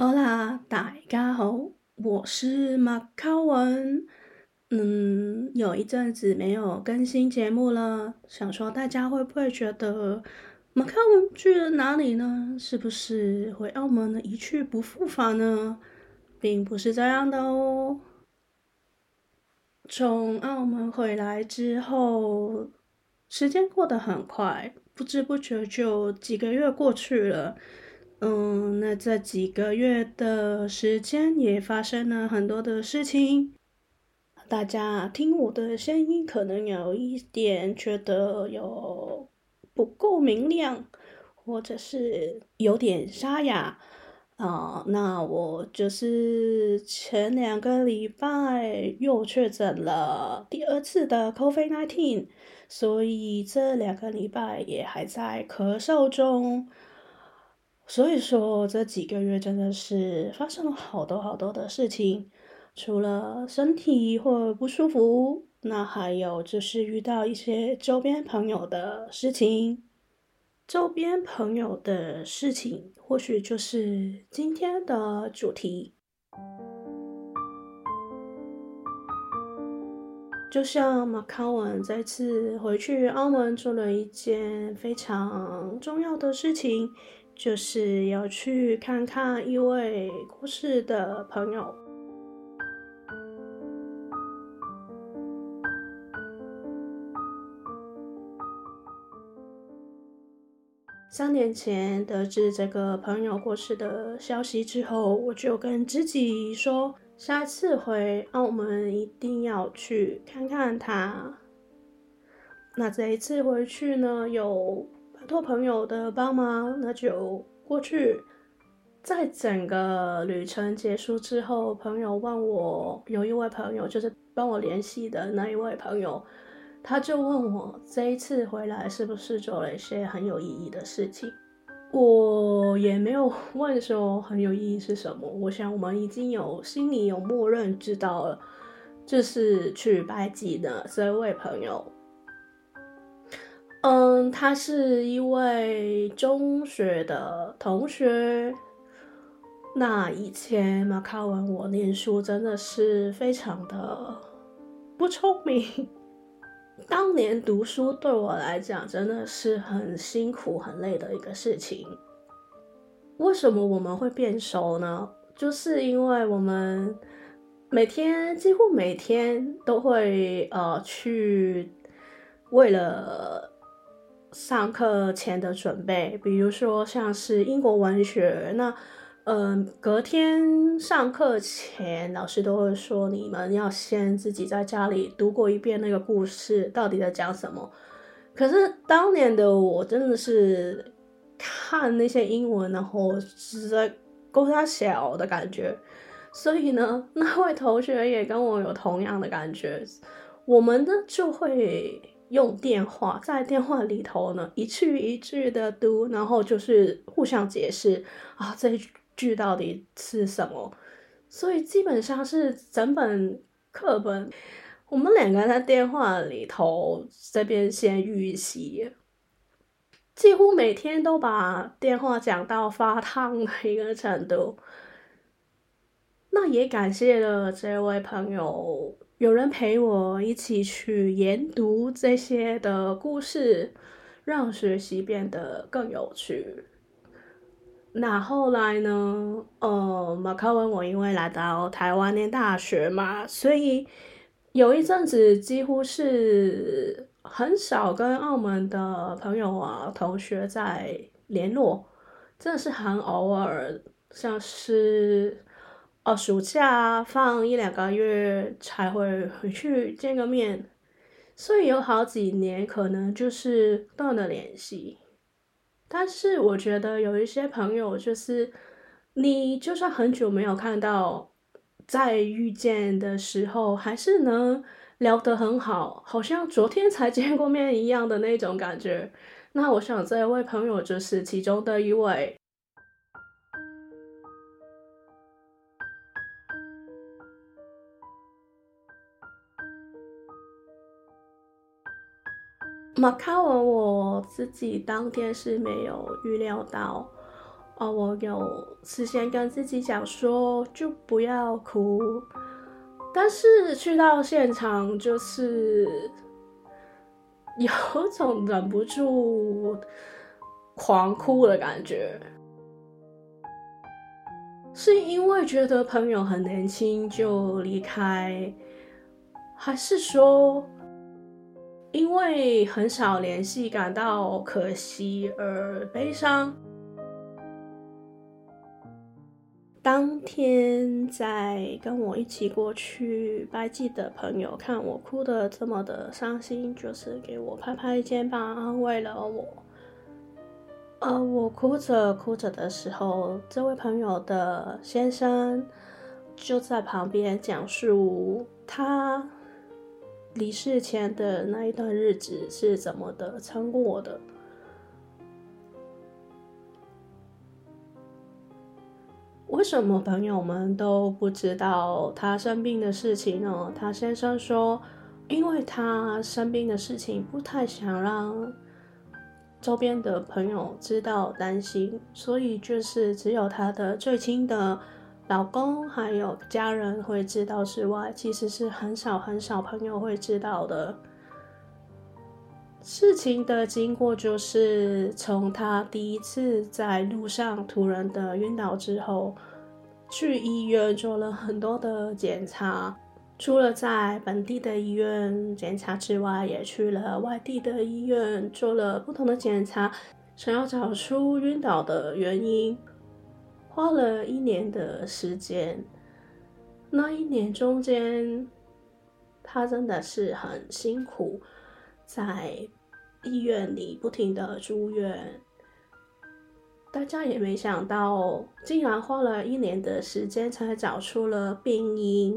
哈喽，大家好，我是马卡文。嗯，有一阵子没有更新节目了，想说大家会不会觉得马卡文去了哪里呢？是不是回澳门了一去不复返呢？并不是这样的哦。从澳门回来之后，时间过得很快，不知不觉就几个月过去了。嗯，那这几个月的时间也发生了很多的事情。大家听我的声音，可能有一点觉得有不够明亮，或者是有点沙哑啊。那我就是前两个礼拜又确诊了第二次的 COVID-19，所以这两个礼拜也还在咳嗽中。所以说，这几个月真的是发生了好多好多的事情，除了身体或不舒服，那还有就是遇到一些周边朋友的事情。周边朋友的事情，或许就是今天的主题。就像马卡文这次回去澳门做了一件非常重要的事情。就是要去看看一位过世的朋友。三年前得知这个朋友过世的消息之后，我就跟自己说，下次回澳门一定要去看看他。那这一次回去呢，有。托朋友的帮忙，那就过去。在整个旅程结束之后，朋友问我，有一位朋友就是帮我联系的那一位朋友，他就问我这一次回来是不是做了一些很有意义的事情。我也没有问说很有意义是什么，我想我们已经有心里有默认知道了，就是去拜祭的这位朋友。嗯，他是一位中学的同学。那以前马卡文我念书真的是非常的不聪明。当年读书对我来讲真的是很辛苦、很累的一个事情。为什么我们会变熟呢？就是因为我们每天几乎每天都会呃去为了。上课前的准备，比如说像是英国文学，那，嗯、隔天上课前，老师都会说你们要先自己在家里读过一遍那个故事，到底在讲什么。可是当年的我真的是看那些英文，然后是在勾三小的感觉，所以呢，那位同学也跟我有同样的感觉，我们呢就会。用电话在电话里头呢，一句一句的读，然后就是互相解释啊，这句到底是什么？所以基本上是整本课本，我们两个在电话里头这边先预习，几乎每天都把电话讲到发烫的一个程度。那也感谢了这位朋友。有人陪我一起去研读这些的故事，让学习变得更有趣。那后来呢？呃，马卡文我因为来到台湾念大学嘛，所以有一阵子几乎是很少跟澳门的朋友啊、同学在联络，真的是很偶尔，像是。哦，暑假放一两个月才会回去见个面，所以有好几年可能就是断了联系。但是我觉得有一些朋友，就是你就算很久没有看到，在遇见的时候还是能聊得很好，好像昨天才见过面一样的那种感觉。那我想这位朋友就是其中的一位。马卡文，我自己当天是没有预料到，哦，我有事先跟自己讲说，就不要哭。但是去到现场，就是有种忍不住狂哭的感觉。是因为觉得朋友很年轻就离开，还是说因为很少联系感到可惜而悲伤？当天在跟我一起过去拜祭的朋友，看我哭得这么的伤心，就是给我拍拍肩膀，安慰了我。呃，我哭着哭着的时候，这位朋友的先生就在旁边讲述他离世前的那一段日子是怎么的撑过的。为什么朋友们都不知道他生病的事情呢？他先生说，因为他生病的事情不太想让周边的朋友知道担心，所以就是只有他的最亲的老公还有家人会知道之外，其实是很少很少朋友会知道的。事情的经过就是从他第一次在路上突然的晕倒之后。去医院做了很多的检查，除了在本地的医院检查之外，也去了外地的医院做了不同的检查，想要找出晕倒的原因。花了一年的时间，那一年中间，他真的是很辛苦，在医院里不停的住院。大家也没想到，竟然花了一年的时间才找出了病因，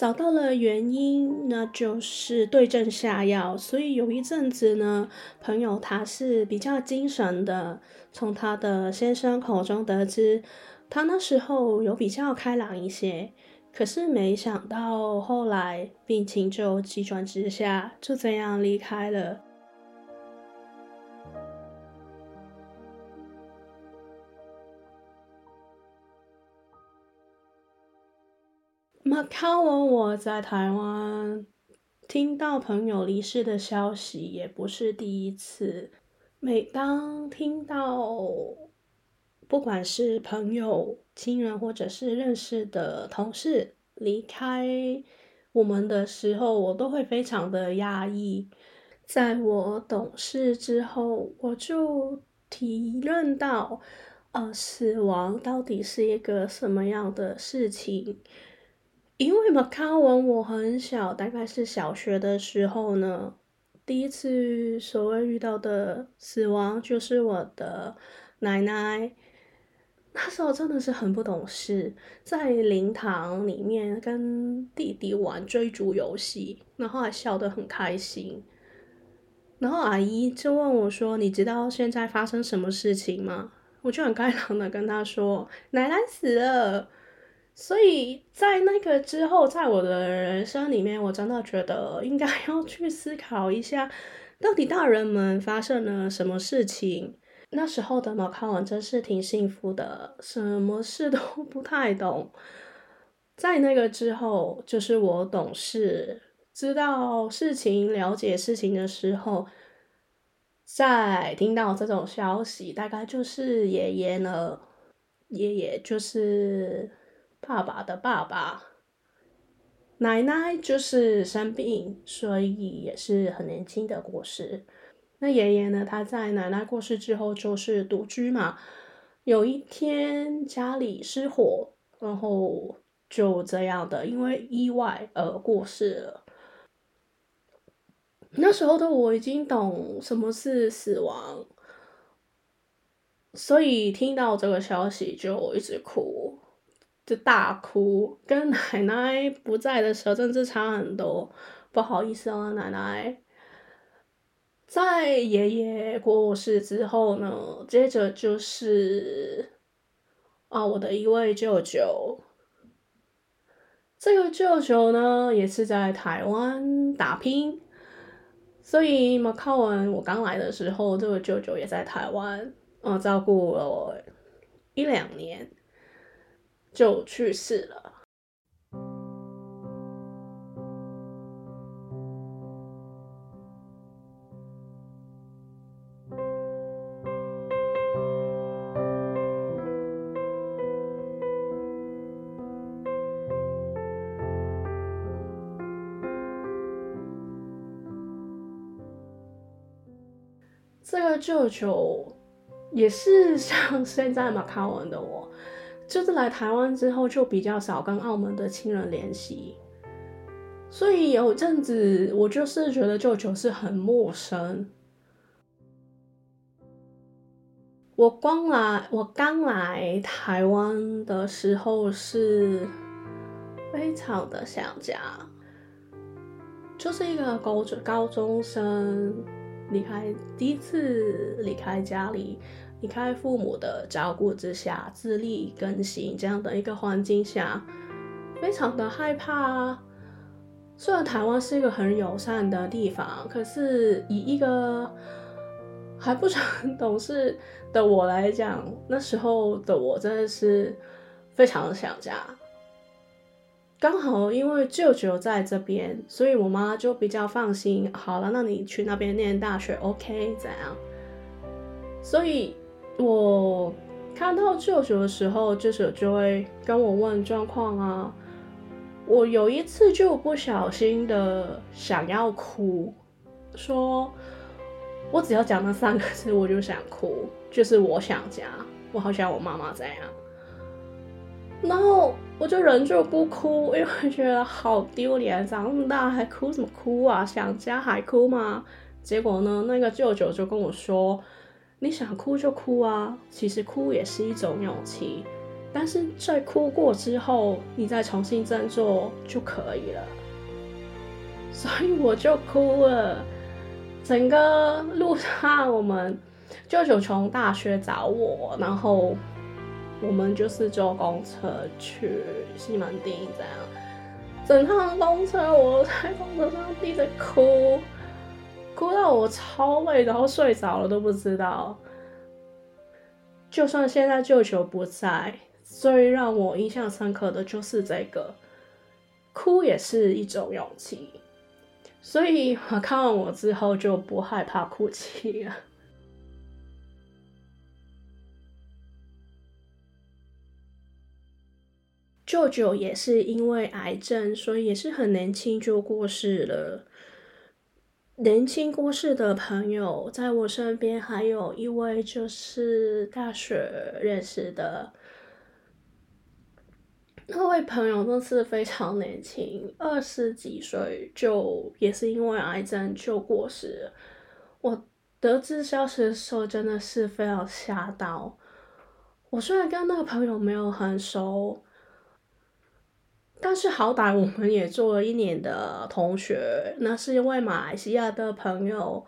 找到了原因，那就是对症下药。所以有一阵子呢，朋友他是比较精神的，从他的先生口中得知，他那时候有比较开朗一些。可是没想到后来病情就急转直下，就这样离开了。马卡文，我在台湾听到朋友离世的消息也不是第一次。每当听到不管是朋友、亲人，或者是认识的同事离开我们的时候，我都会非常的压抑。在我懂事之后，我就体认到，呃，死亡到底是一个什么样的事情。因为马卡文，我很小，大概是小学的时候呢，第一次所谓遇到的死亡就是我的奶奶。那时候真的是很不懂事，在灵堂里面跟弟弟玩追逐游戏，然后还笑得很开心。然后阿姨就问我说：“你知道现在发生什么事情吗？”我就很开朗的跟她说：“奶奶死了。”所以在那个之后，在我的人生里面，我真的觉得应该 要去思考一下，到底大人们发生了什么事情。那时候的马卡文真是挺幸福的，什么事都 不太懂。在那个之后，就是我懂事，知道事情、了解事情的时候，在听到这种消息，大概就是爷爷呢，爷爷就是。爸爸的爸爸，奶奶就是生病，所以也是很年轻的过世。那爷爷呢？他在奶奶过世之后就是独居嘛。有一天家里失火，然后就这样的因为意外而过世了。那时候的我已经懂什么是死亡，所以听到这个消息就一直哭。就大哭，跟奶奶不在的时候，真的差很多。不好意思啊，奶奶。在爷爷过世之后呢，接着就是啊，我的一位舅舅。这个舅舅呢，也是在台湾打拼，所以马靠文我刚来的时候，这个舅舅也在台湾。嗯，照顾了我一两年，就去世了。这个舅舅也是像 现在马卡文的我，就是来台湾之后就比较少跟澳门的亲人联系，所以有阵子我就是觉得舅舅是很陌生。我刚来，我刚来台湾的时候是非常的想家，就是一个高中高中生。离开第一次离开家里，离开父母的照顾之下，自力更生这样的一个环境下，非常的害怕。虽然台湾是一个很友善的地方，可是以一个还不是很懂事的我来讲，那时候的我真的是非常想家。刚好因为舅舅在这边，所以我妈就比较放心。好了，那你去那边念大学，OK？怎样？所以我看到舅舅的时候，舅舅就会跟我问状况啊。我有一次就不小心的想要哭，说我只要讲那三个字，我就想哭，就是我想家，我好想我妈妈这样，然后。我就忍住不哭，因为觉得好丢脸，长那么大还哭什么哭啊？想家还哭吗？结果呢，那个舅舅就跟我说：“你想哭就哭啊，其实哭也是一种勇气，但是在哭过之后，你再重新振作就可以了。”所以我就哭了。整个路上，我们舅舅从大学找我，然后。我们就是坐公车去西门町，这样，整趟公车我在公车上一直哭，哭到我超累，然后睡着了都不知道。就算现在舅舅不在，最让我印象深刻的就是这个，哭也是一种勇气。所以我看完我之后就不害怕哭泣了。舅舅也是因为癌症，所以也是很年轻就过世了。年轻过世的朋友在我身边，还有一位就是大学认识的那位朋友，都是非常年轻，二十几岁就也是因为癌症就过世。我得知消息的时候，真的是非常吓到。我虽然跟那个朋友没有很熟。但是好歹我们也做了一年的同学，那是因为马来西亚的朋友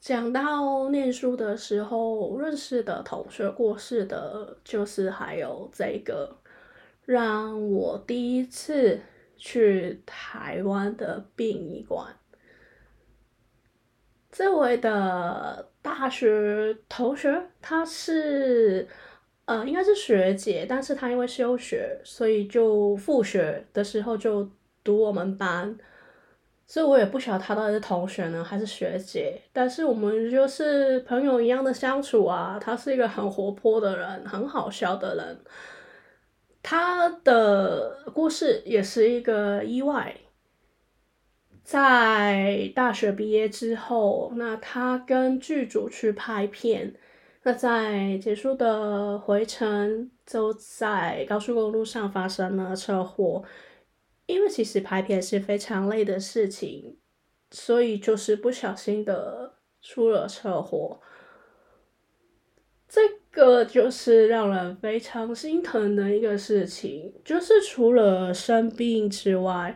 讲到念书的时候认识的同学过世的，就是还有这个让我第一次去台湾的殡仪馆。这位的大学同学，他是。呃，应该是学姐，但是她因为休学，所以就复学的时候就读我们班，所以我也不晓得她到底是同学呢还是学姐，但是我们就是朋友一样的相处啊。她是一个很活泼的人，很好笑的人。她的故事也是一个意外，在大学毕业之后，那她跟剧组去拍片。那在结束的回程，就在高速公路上发生了车祸。因为其实拍片是非常累的事情，所以就是不小心的出了车祸。这个就是让人非常心疼的一个事情。就是除了生病之外，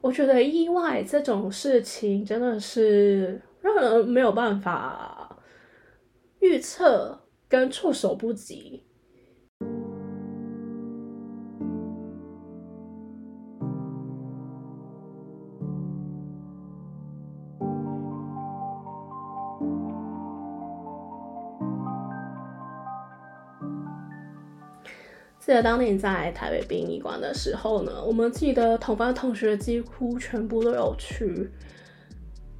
我觉得意外这种事情真的是让人没有办法。预测跟措手不及。记得当年在台北殡仪馆的时候呢，我们记得同班同学几乎全部都有去。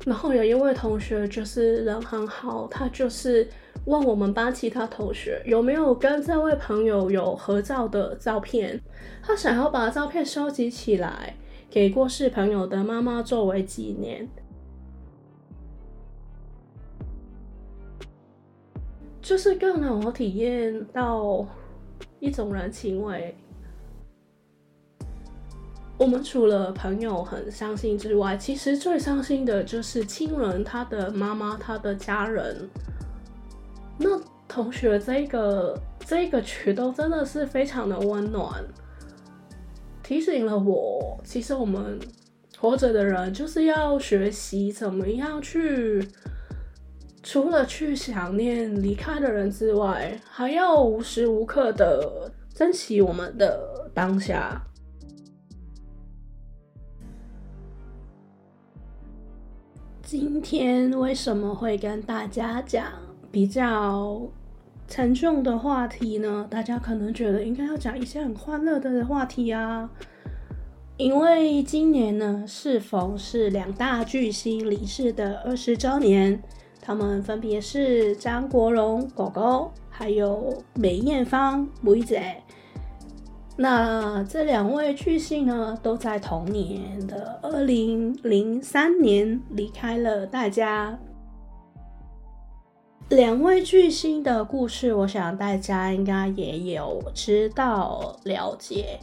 然后有一位同学就是人很好，他就是问我们班其他同学有没有跟这位朋友有合照的照片，他想要把照片收集起来，给过世朋友的妈妈作为纪念。就是更让我体验到一种人情味。我们除了朋友很伤心之外，其实最伤心的就是亲人，他的妈妈，他的家人。那同学这个这个举动真的是非常的温暖，提醒了我，其实我们活着的人就是要学习怎么样去。除了去想念离开的人之外，还要无时无刻的珍惜我们的当下。今天为什么会跟大家讲比较沉重的话题呢？大家可能觉得应该要讲一些很欢乐的话题啊，因为今年呢，适逢是两大巨星离世的二十周年。他们分别是张国荣狗狗，还有梅艳芳梅姐。那这两位巨星呢，都在同年的二零零三年离开了大家。两位巨星的故事，我想大家应该也有知道了解。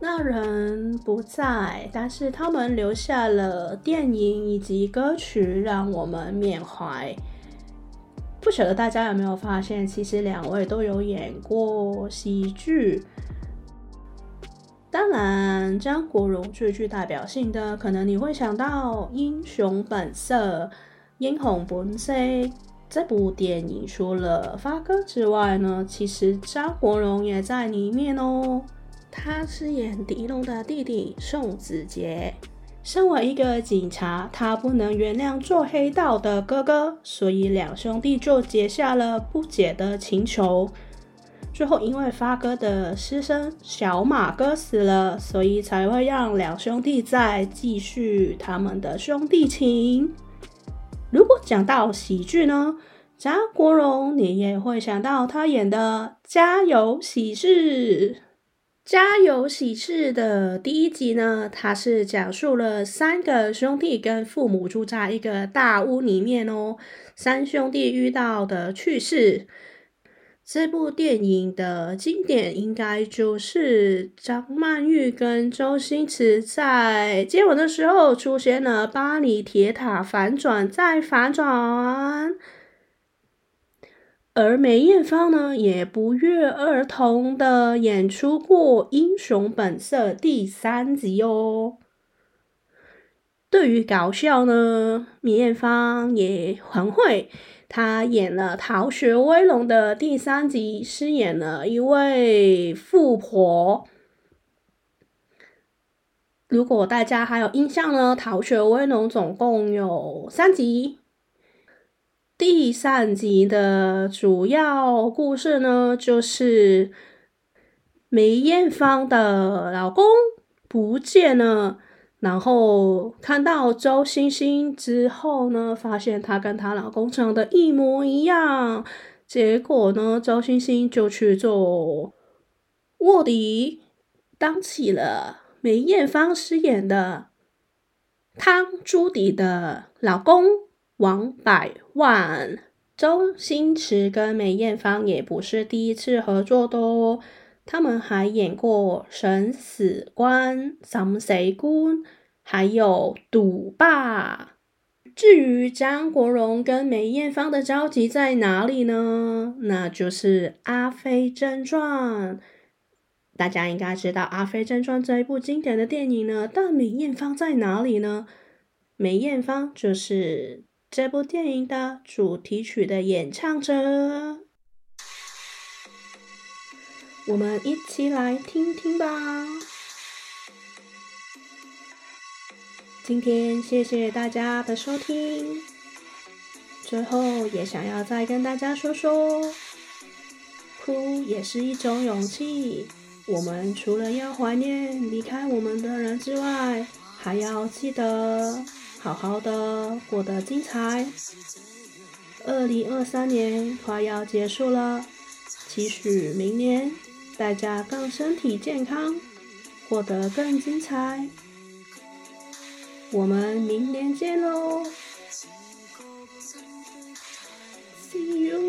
那人不在，但是他们留下了电影以及歌曲，让我们缅怀。不晓得大家有没有发现，其实两位都有演过喜剧。当然，张国荣最具代表性的，可能你会想到《英雄本色》《英雄本色》这部电影。除了发哥之外呢，其实张国荣也在里面哦。他饰演狄龙的弟弟宋子杰。身为一个警察，他不能原谅做黑道的哥哥，所以两兄弟就结下了不解的情仇。最后，因为发哥的师生小马哥死了，所以才会让两兄弟再继续他们的兄弟情。如果讲到喜剧呢，张国荣你也会想到他演的《家有喜事》。家有喜事的第一集呢，他是讲述了三个兄弟跟父母住在一个大屋里面哦，三兄弟遇到的趣事。这部电影的经典应该就是张曼玉跟周星驰在接吻的时候出现了巴黎铁塔反转再反转。而梅艳芳呢，也不约而同的演出过《英雄本色》第三集哦。对于搞笑呢，梅艳芳也很会。她演了《逃学威龙》的第三集，饰演了一位富婆。如果大家还有印象呢，《逃学威龙》总共有三集。第三集的主要故事呢，就是梅艳芳的老公不见了，然后看到周星星之后呢，发现她跟她老公长得一模一样，结果呢，周星星就去做卧底，当起了梅艳芳饰演的汤朱迪的老公。王百万，周星驰跟梅艳芳也不是第一次合作的哦，他们还演过《审死官》、《审死官》，还有《赌霸》。至于张国荣跟梅艳芳的交集在哪里呢？那就是《阿飞正传》。大家应该知道《阿飞正传》这一部经典的电影呢，但梅艳芳在哪里呢？梅艳芳就是。这部电影的主题曲的演唱者，我们一起来听听吧。今天谢谢大家的收听。最后也想要再跟大家说说哭也是一种勇气我们除了要怀念离开我们的人之外还要记得好好的过得精彩。二零二三年快要结束了期许明年大家更身体健康活得更精彩。我们明年见喽。See you